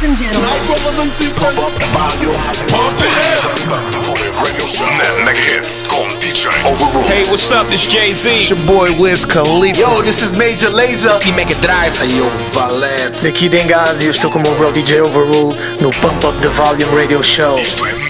Ladies and gentlemen. My brothers and sisters. Pump up the volume. Pump it radio show. Net hits. Con DJ Overrule. Hey, what's up? This Jay-Z. It's your boy Wiz Khalifa. Yo, this is Major Lazer. He make it drive. Hey, yo, Valete. Daqui Dengazi. Eu estou com o meu bro DJ Overrule no Pump Up the Volume Radio Show. Isto é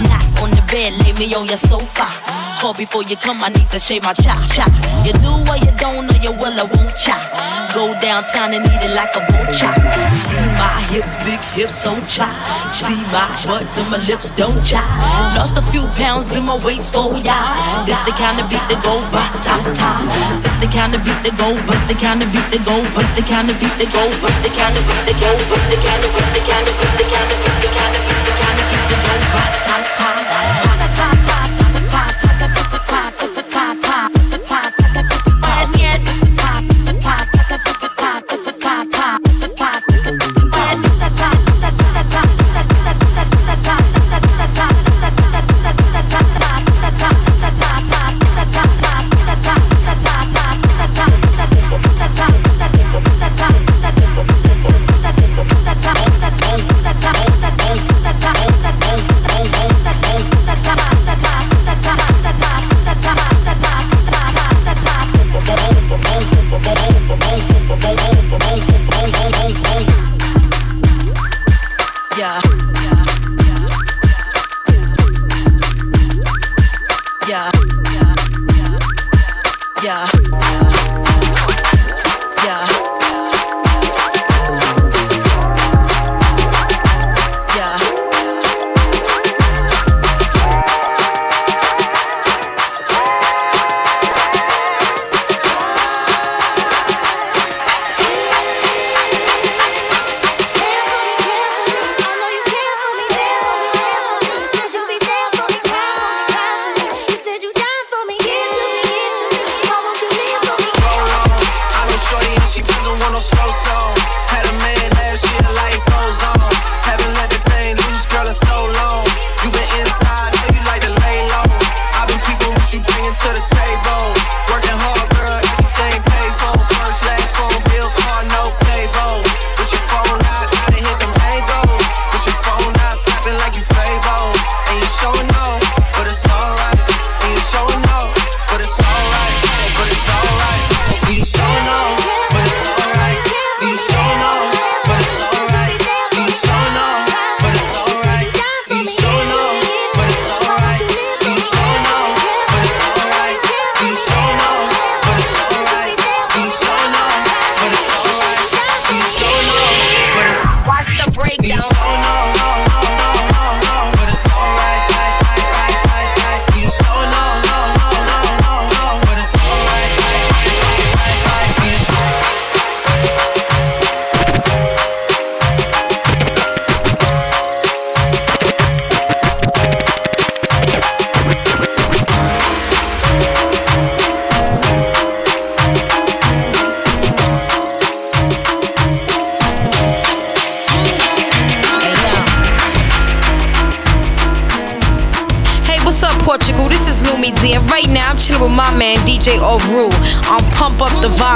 Bed, lay me on your sofa. Call before you come, I need to shave my chop chop. You do or you don't, or you will or won't chop. Go downtown and eat it like a vulture. See my hips, big hips, so chop. See my butts and my lips don't chop. Lost a few pounds in my waist, oh yeah. This the kind of beats that go ba ta ta. This the kind of beats that go, bust the kind of beat that go, bust the kind of beat that go, bust the kind of beats that go, bust the kind of, the kind of, bust the kind of, bust the kind of, bust the kind of beats that go ba ta ta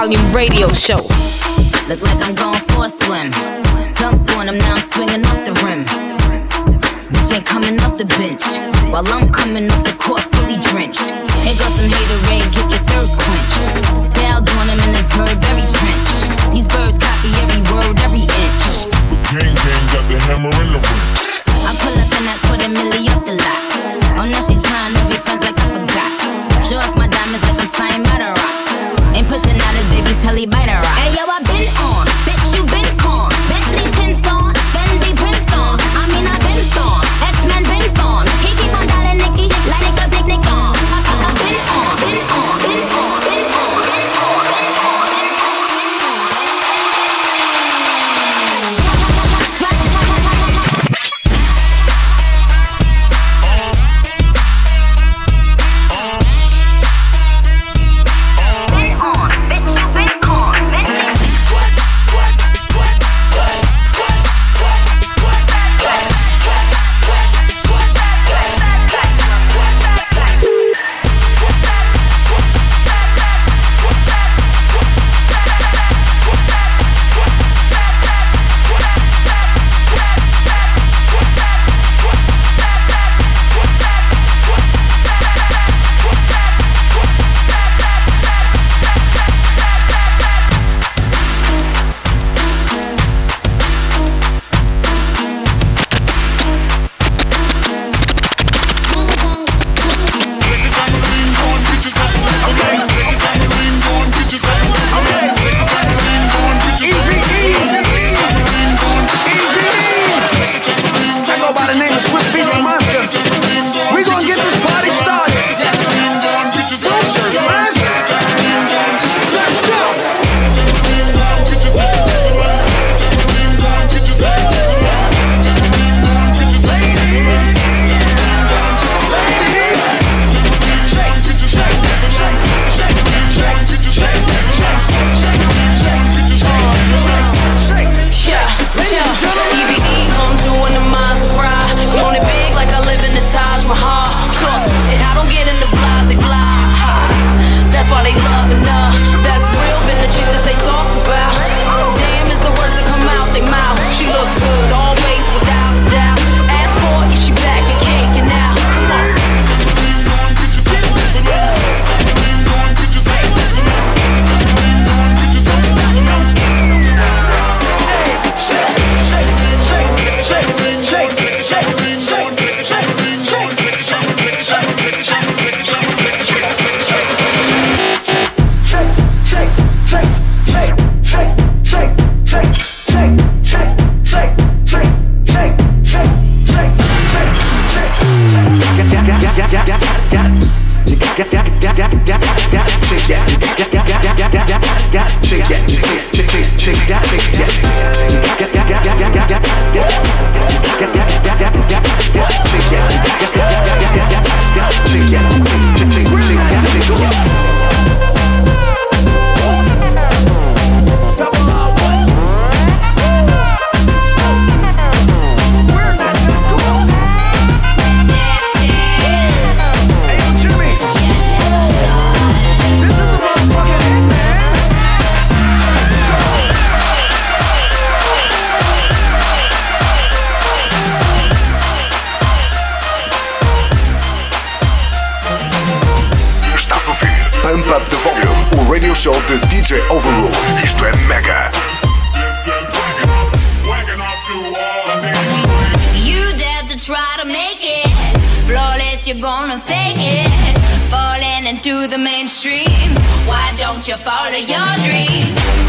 Volume radio show. Look like I'm going for a swim. Dunk on him, now I'm swinging off the rim. Bitch ain't coming off the bench. While I'm coming off the court fully drenched. Here goes some hater rain, get your thirst quenched. Style doing him in Into the mainstream. Why don't you follow your dreams?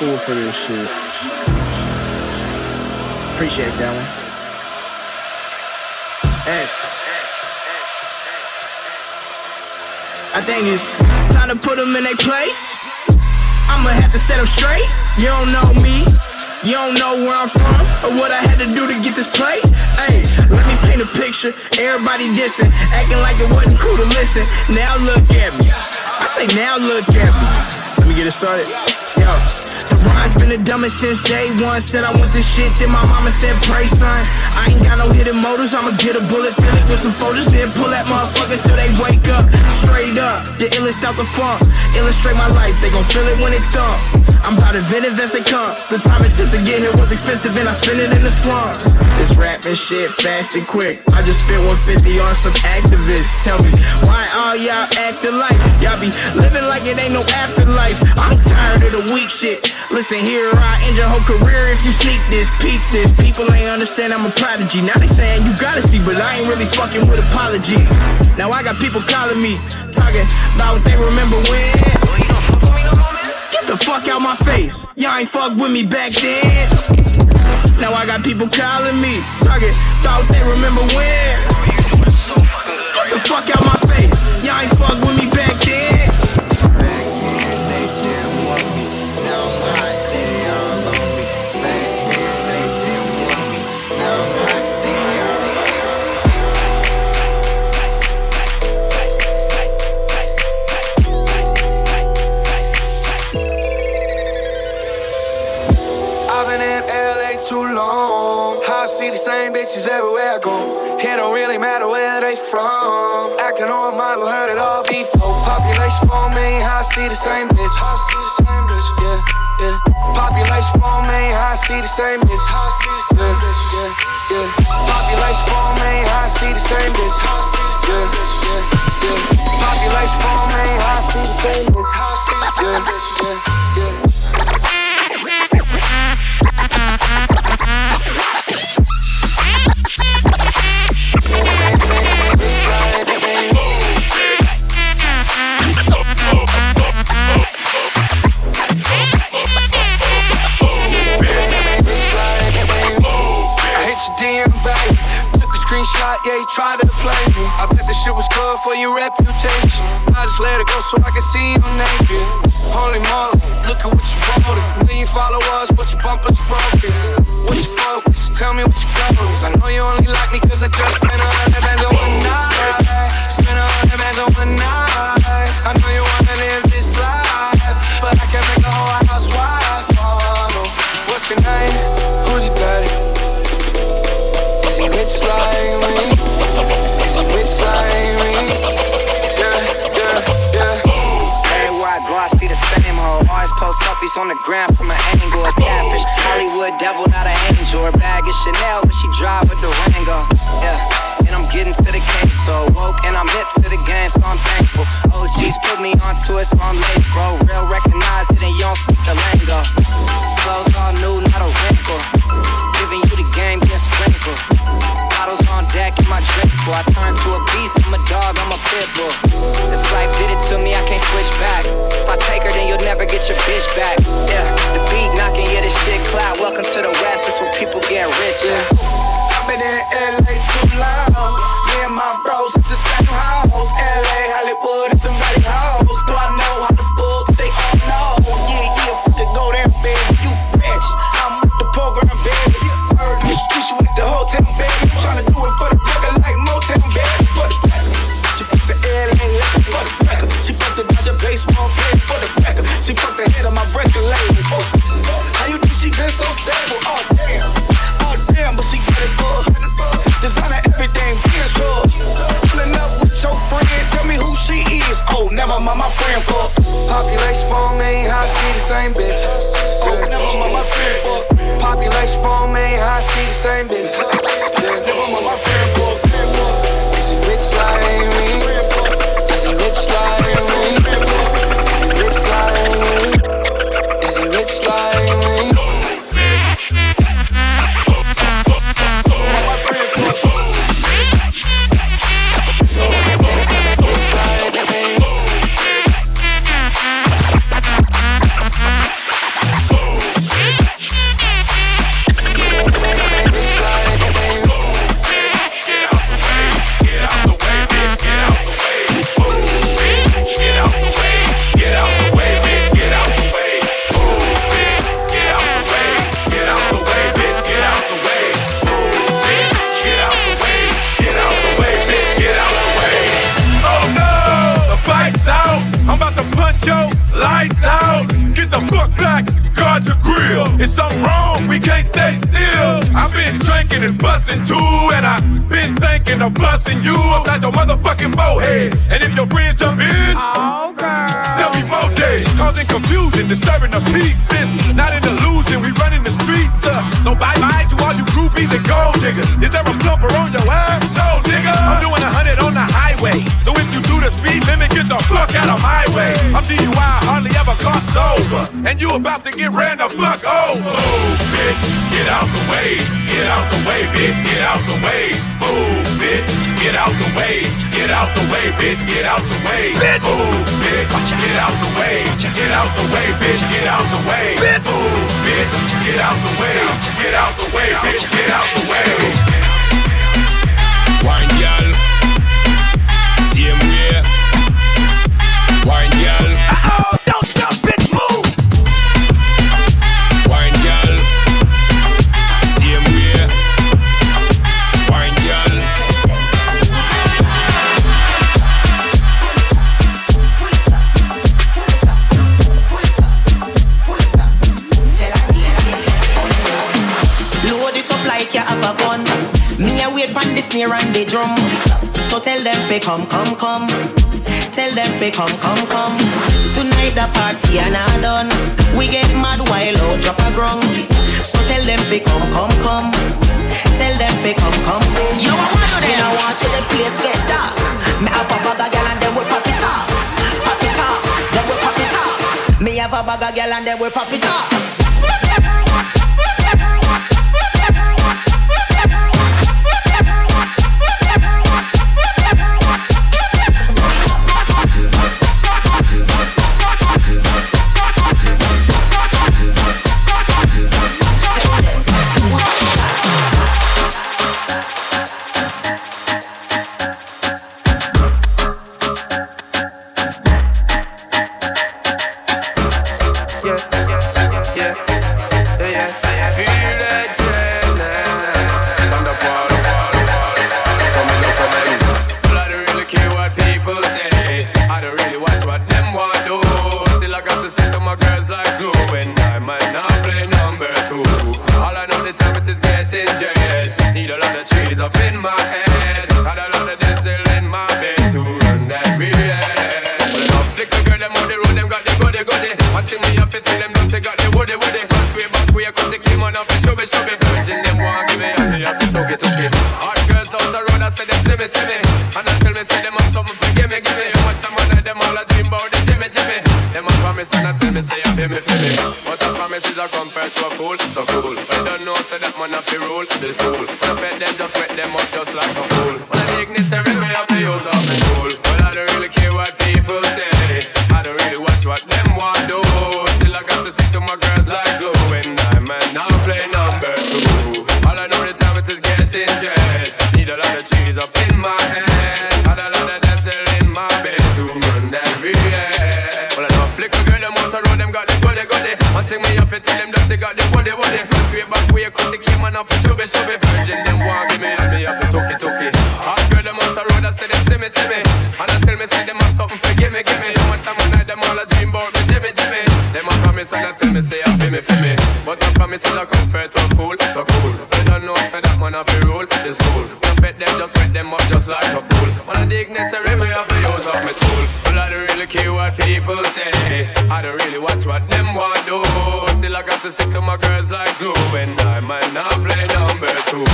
Fool for this shit. Appreciate that one. S. I think it's time to put them in their place. I'ma have to set them straight. You don't know me. You don't know where I'm from or what I had to do to get this plate. Hey, let me paint a picture. Everybody dissing, acting like it wasn't cool to listen. Now look at me. I say now look at me. Let me get it started. Yo, been the dumbest since day one. Said I want this shit, then my mama said pray son. I ain't got no hidden motives. I'ma get a bullet, fill it with some folders, then pull that motherfucker till they wake up. Straight up, the illest out the funk. Illustrate my life, they gon' feel it when it thump. I'm about inventive as they come. The time it took to get here was expensive, and I spent it in the slums. This rapping shit fast and quick. I just spent 150 on some activists. Tell me why all y'all acting like y'all be living like it ain't no afterlife. I'm tired of the weak shit. Listen here, I end your whole career if you sneak this, peep this. People ain't understand I'm a prodigy. Now they saying you gotta see, but I ain't really fucking with apologies. Now I got people calling me, talking about what they remember when. Get the fuck out my face. Y'all ain't fuck with me back then. Now I got people calling me, talking about what they remember when. Get the fuck out my face. Y'all ain't fuck with me back the same bitches everywhere I go. It don't really matter where they from. Acting on model, heard it all before. Population for me, I see the same bitch. I see the same bitch, yeah, yeah. Population for me, I see the same bitch. I see the same bitch, yeah, yeah. Population for me, I see the same bitch. I see the same bitch, yeah, yeah. Population for me, I see the same bitch. I see the same bitch, yeah. Yeah, you tried to play me. I bet this shit was good for your reputation. I just let it go so I can see you naked. Holy moly, look at what you wrote. Million followers, but your bumper's broken. What's your focus? Tell me what your goal is. I know you only like me cause I just spent a hundred bands on one night. Spent a hundred bands on one night. I know you on the ground from an angle. A catfish, Hollywood devil, not an angel. Her bag is Chanel, but she drive a Durango. Yeah, and I'm getting to the case. So woke and I'm hip to the game, so I'm thankful. OGs put me onto it, so I'm late, bro. Real recognize it, and you don't speak the lingo. Clothes all new, not a wrinkle. Giving you the game, get sprinkled. Bottles on deck in my drink before I turn to a beat. feeling see the same bitch. Busting you upside your motherfucking forehead! And if your friends jump in, oh girl, there'll be more days! Causing confusion, disturbing the peace. It's not an illusion, we running the streets, uh, so bye bye to all you groupies and gold diggers. Is there a plumper on your ass? No, nigga! I'm doing a hundred on the highway, so if you do the speed limit, get the fuck out of my way. I'm DUI, hardly ever caught sober, and you about to get ran the fuck over. Move, bitch, get out the way, get out the way, bitch, get out the way. Move, bitch, get out the way, get out the way, bitch, get out the way. Bitch, move, bitch, get out the way, get out the way, bitch, get out the way. Bitch, move, bitch, get out the way, get out the way, bitch, get out the way. Wine girl, same way. Wine snare and the drum. So tell them fi come, come, come. Tell them fi come, come, come. Tonight the party and not done. We get mad while out drop a grung. So tell them fi come, come, come. Tell them fi come, come. Yo, I want you know want see the place get dark. Me have a bag of gyal and them will pop it off, pop it off. Them will pop it off. Me have a bag of gyal and them will pop it off. Me have to talk it, talk it. Hot girls out the road, I say them see me, see me. And I tell me, say them have something for give me, give me. How much I'm them all a dream about the Jimmy, Jimmy. Them a promise and I tell me, say you feel me, feel me. But a promise is a compared to a fool, so cool. I don't know, say that man have to rule the school. So bet them just wet them it for me. But I promise you, I comfort to a fool. So cool. They don't know, so that man have to rule. It's cool. Don't bet them, just wet them up just like a fool. On a dignitary, we have to use up my tool. But I don't really care what people say. I don't really watch what them want do. Still, I got to stick to my girls like glue. And I might not play number two.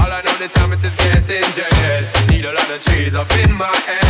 All I know the time it is getting jaded. Need a lot of trees up in my head.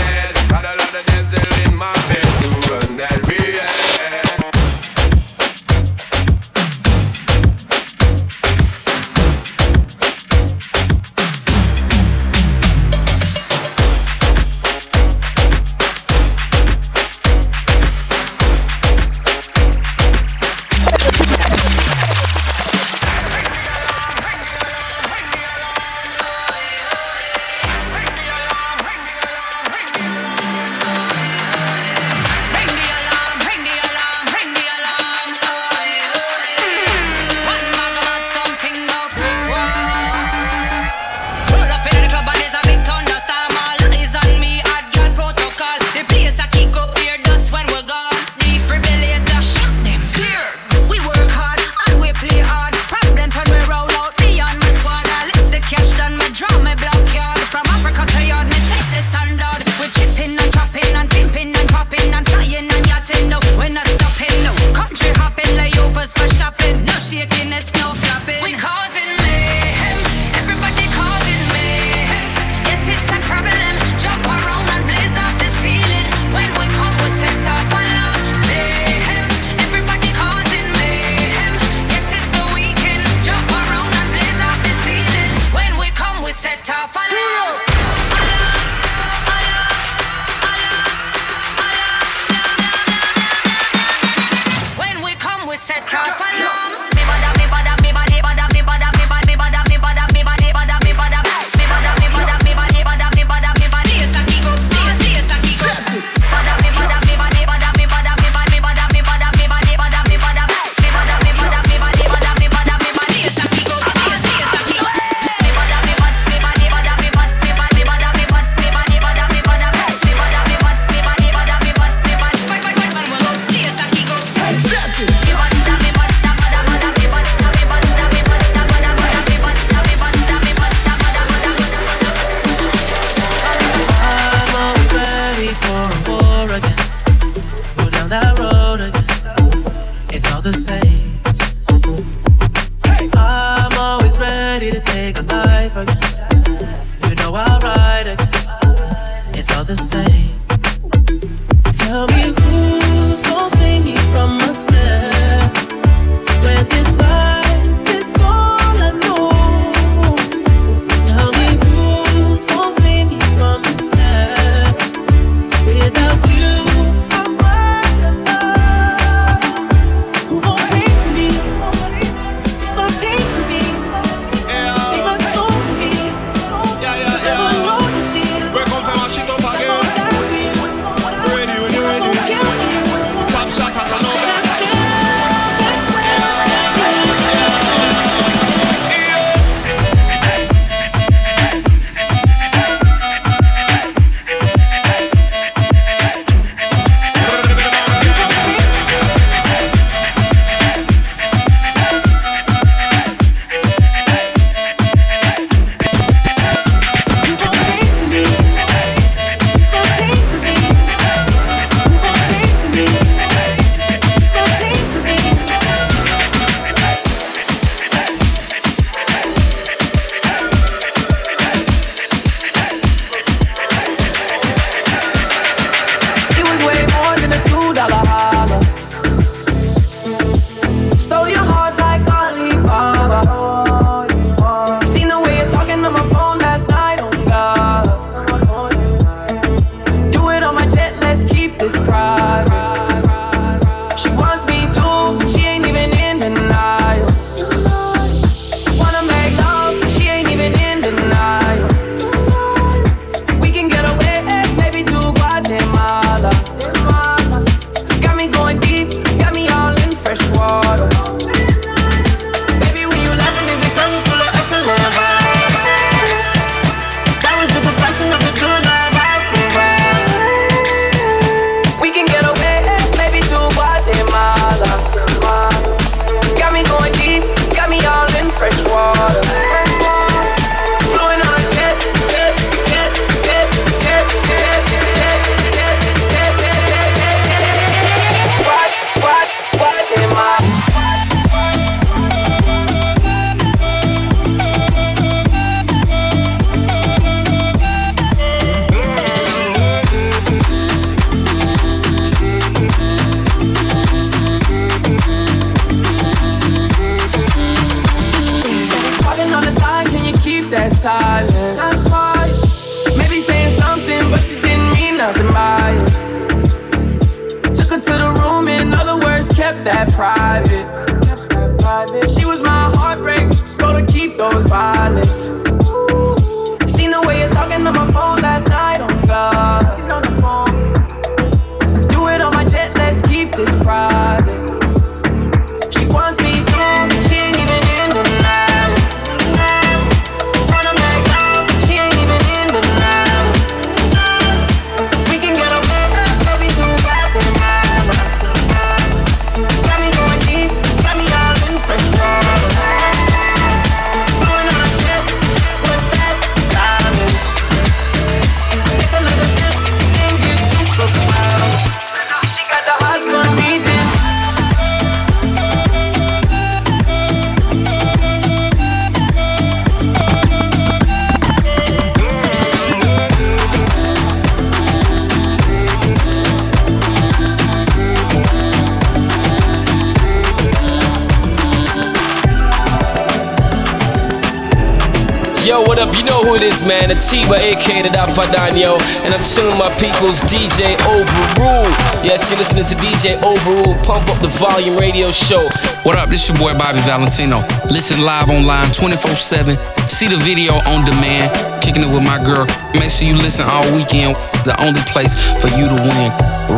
Dapadano. And I'm chilling my people's DJ Overrule. Yes, you're listening to DJ Overrule, Pump Up the Volume radio show. What up? This your boy Bobby Valentino. Listen live online 24 7. See the video on demand. Kicking it with my girl. Make sure you listen all weekend. The only place for you to win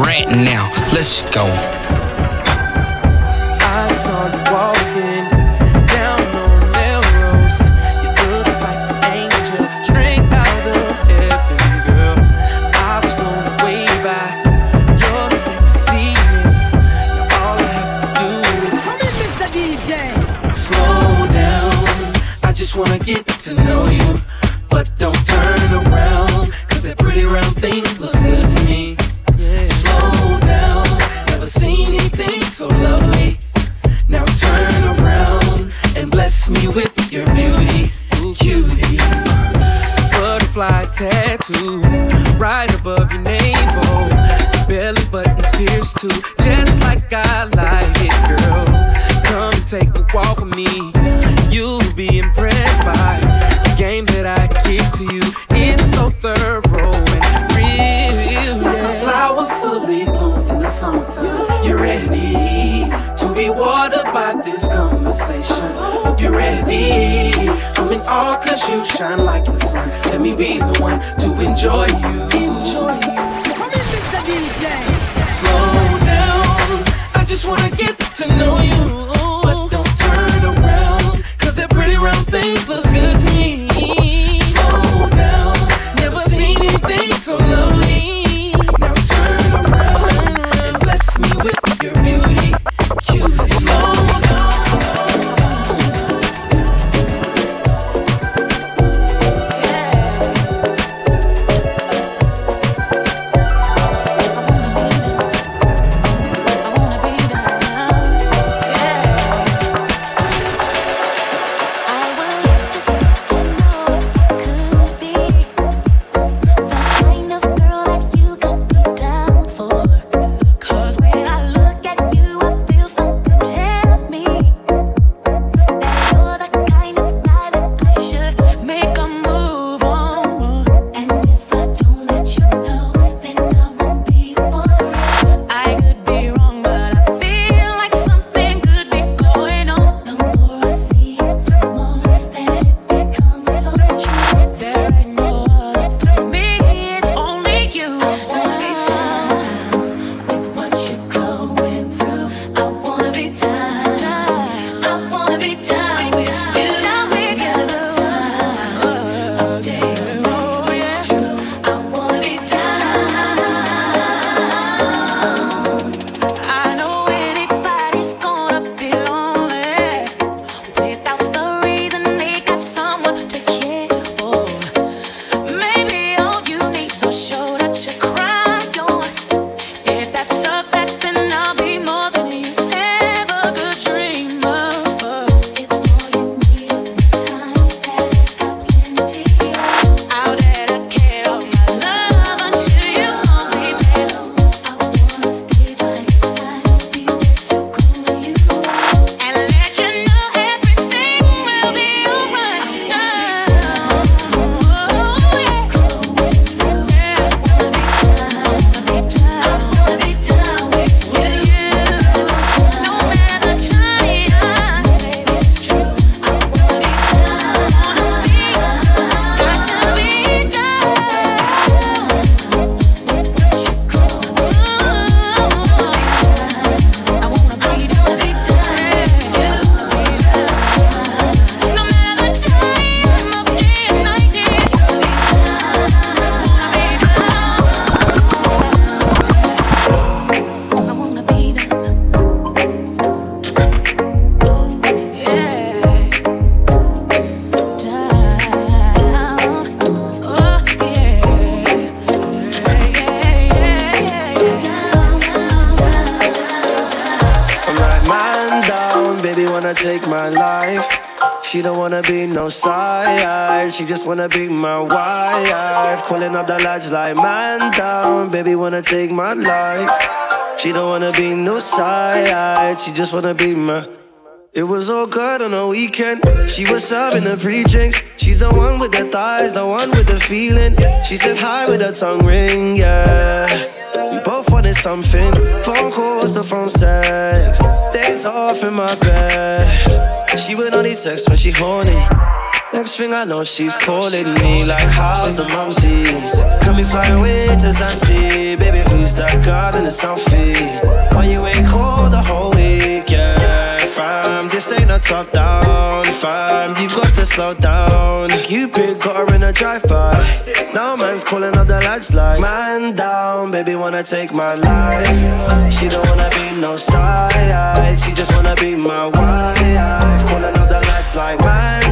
right now. Let's go. Just like I like it, girl. Come take a walk with me. You'll be impressed by the game that I give to you. It's so thorough and real. Like a flower fully bloom in the summertime. You're ready to be watered by this conversation. You're ready. I'm in awe cause you shine like the sun. Let me be the one to enjoy you. My life. She don't wanna be no side, she just wanna be my. It was all good on the weekend. She was serving the pre-drinks. She's the one with the thighs, the one with the feeling. She said hi with her tongue ring, yeah. We both wanted something. Phone calls, the phone sex. Days off in my bed. She would only text when she horny. Next thing I know, she's calling me like, how's the mumsy? Can we fly away to Zante? Baby, who's that girl in the selfie? Why you ain't called the whole week, yeah, fam? This ain't a top down, fam. You got to slow down. Cupid got her in a drive-by. Now man's calling up the lads like, man down, baby wanna take my life. She don't wanna be no side, she just wanna be my wife. Calling up the lads like, man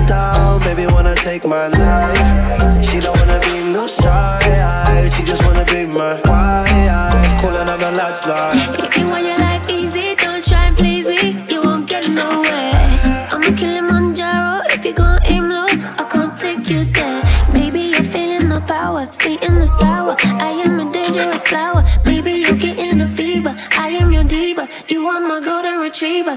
take my life. She don't wanna be no side, she just wanna be my wife. Calling up the lads like. If you want your life easy, don't try and please me. You won't get nowhere. I'm a Kilimanjaro. If you gon' aim low, I can't take you there. Baby, you're feeling the power, sweet and the sour. I am a dangerous flower. Baby, you're getting a fever. I am your diva. You are my golden retriever.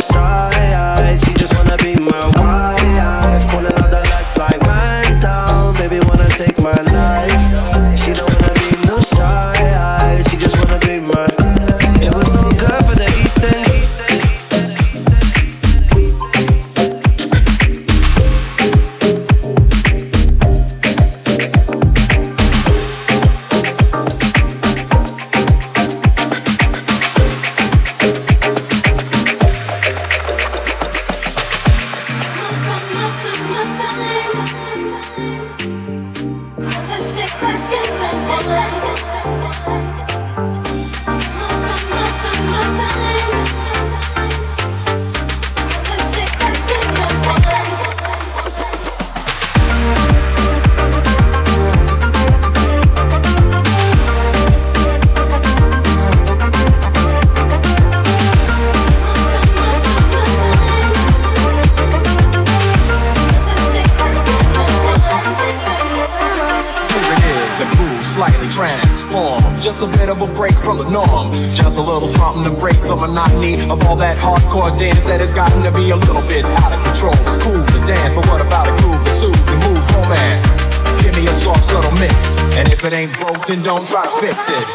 if it ain't broke, then don't try to fix it.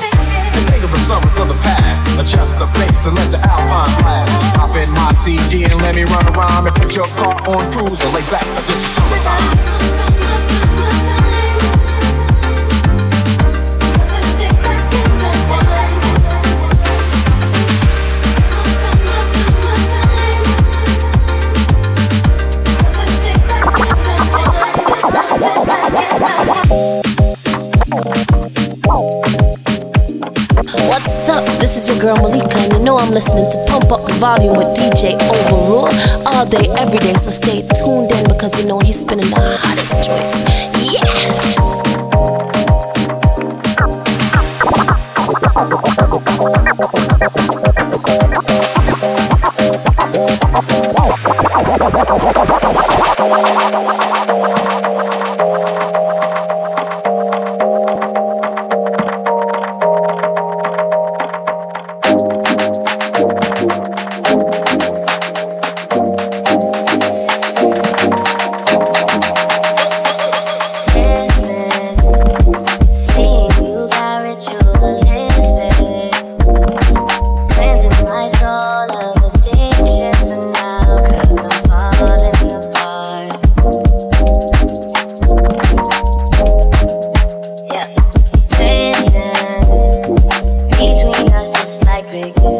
Think of the summers of the past. Adjust the bass and let the alpine blast. Pop in my CD and let me run around and put your car on cruise and lay back as it's summertime. Girl Malika, and you know I'm listening to Pump Up the Volume with DJ Overrule all day, every day. So stay tuned in because you know he's spinning the hottest joints. Yeah! between us, just like big.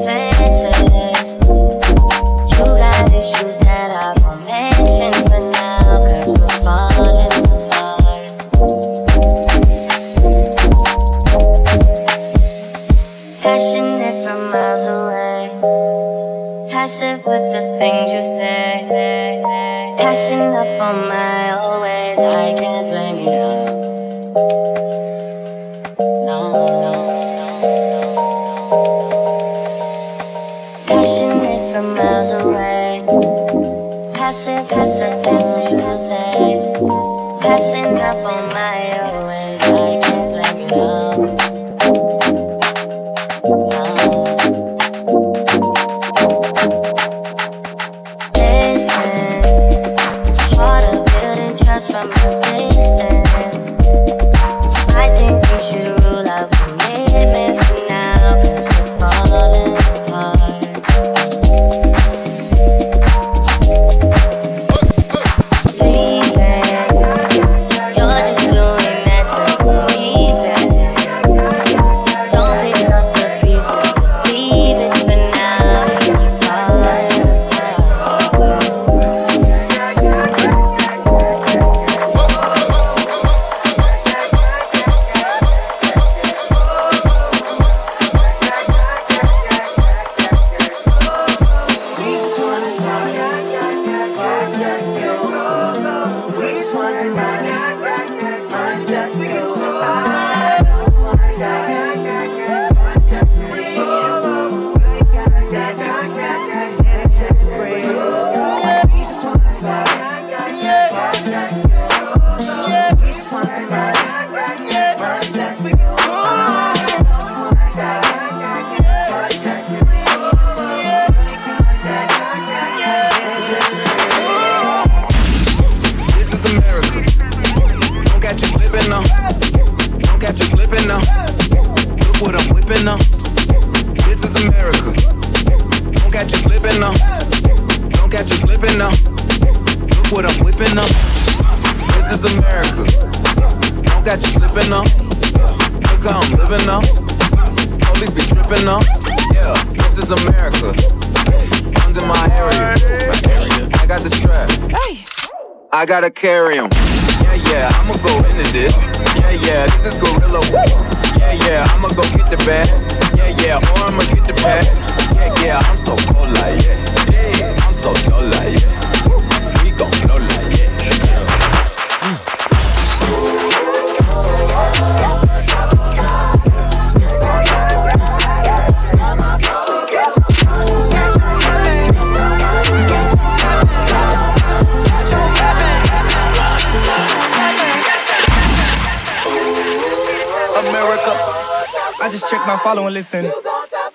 I just check my follow and listen. You,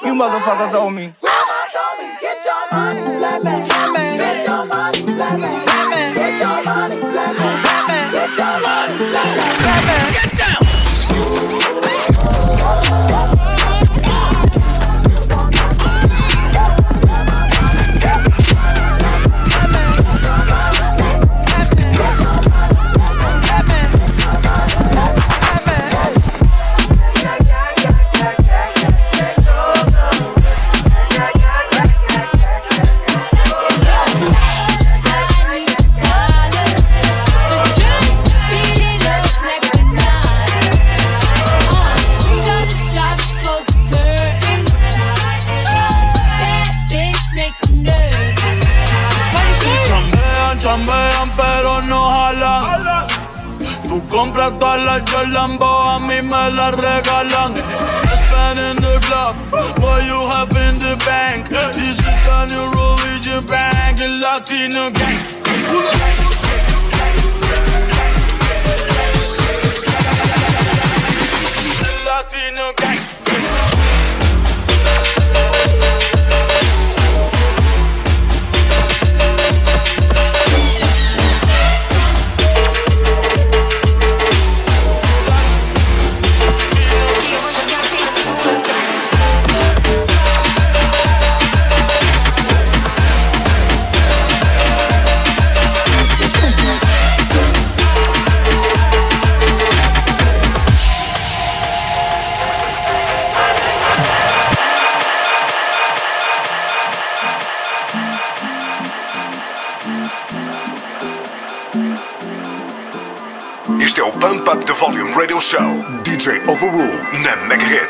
you motherfuckers owe me. Get your money, black man. Get your money, black man. Get your money, black man. Get your money, black man. Get down. regalan. Yo a mí me la regalan. Spend in the club, what you have in the bank. This is the new religion bank, the Latino gang. Latino gang. Overrule. La Maghreb.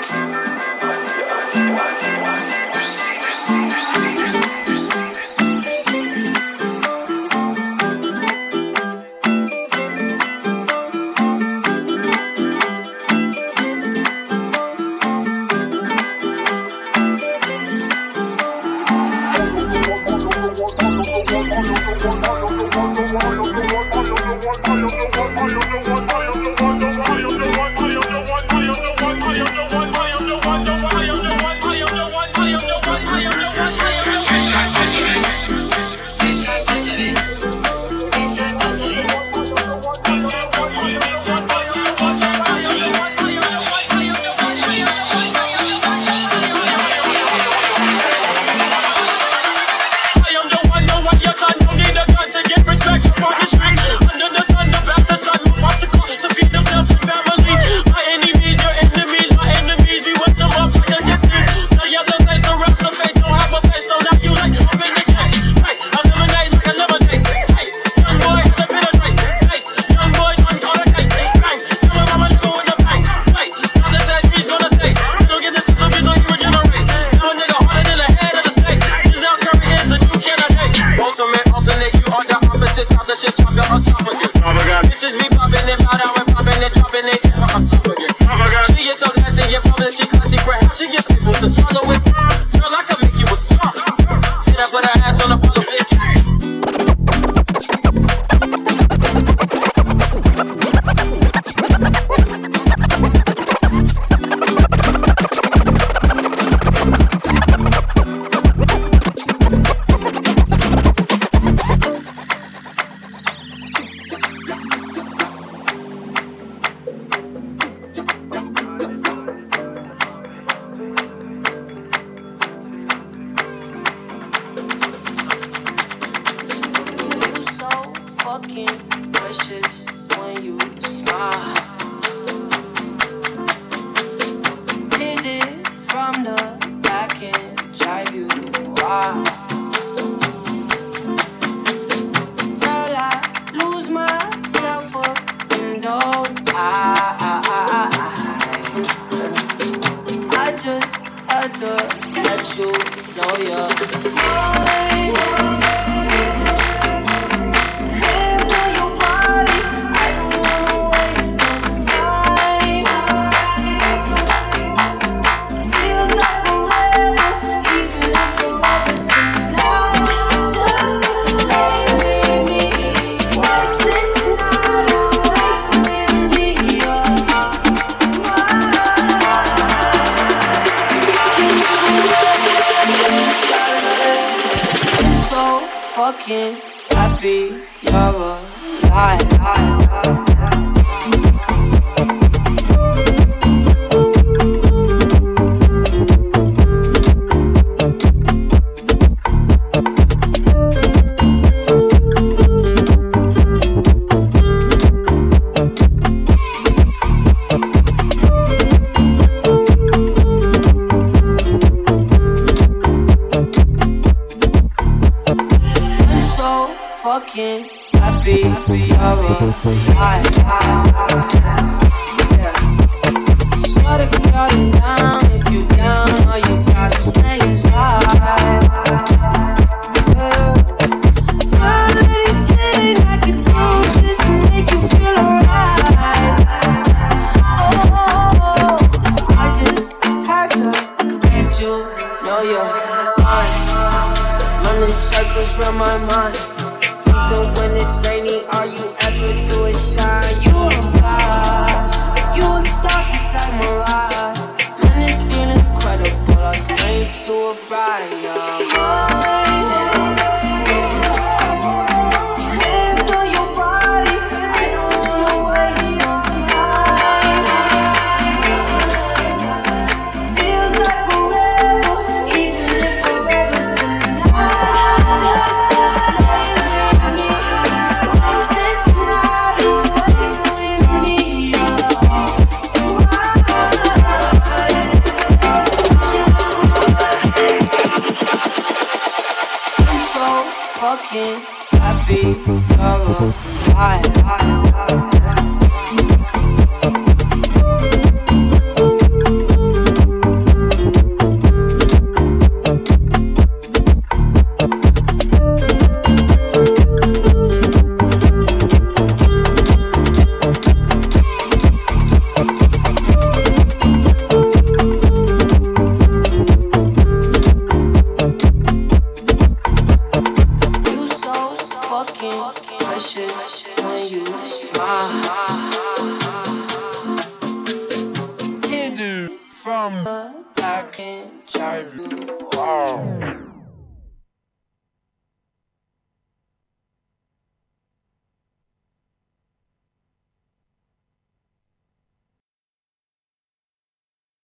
A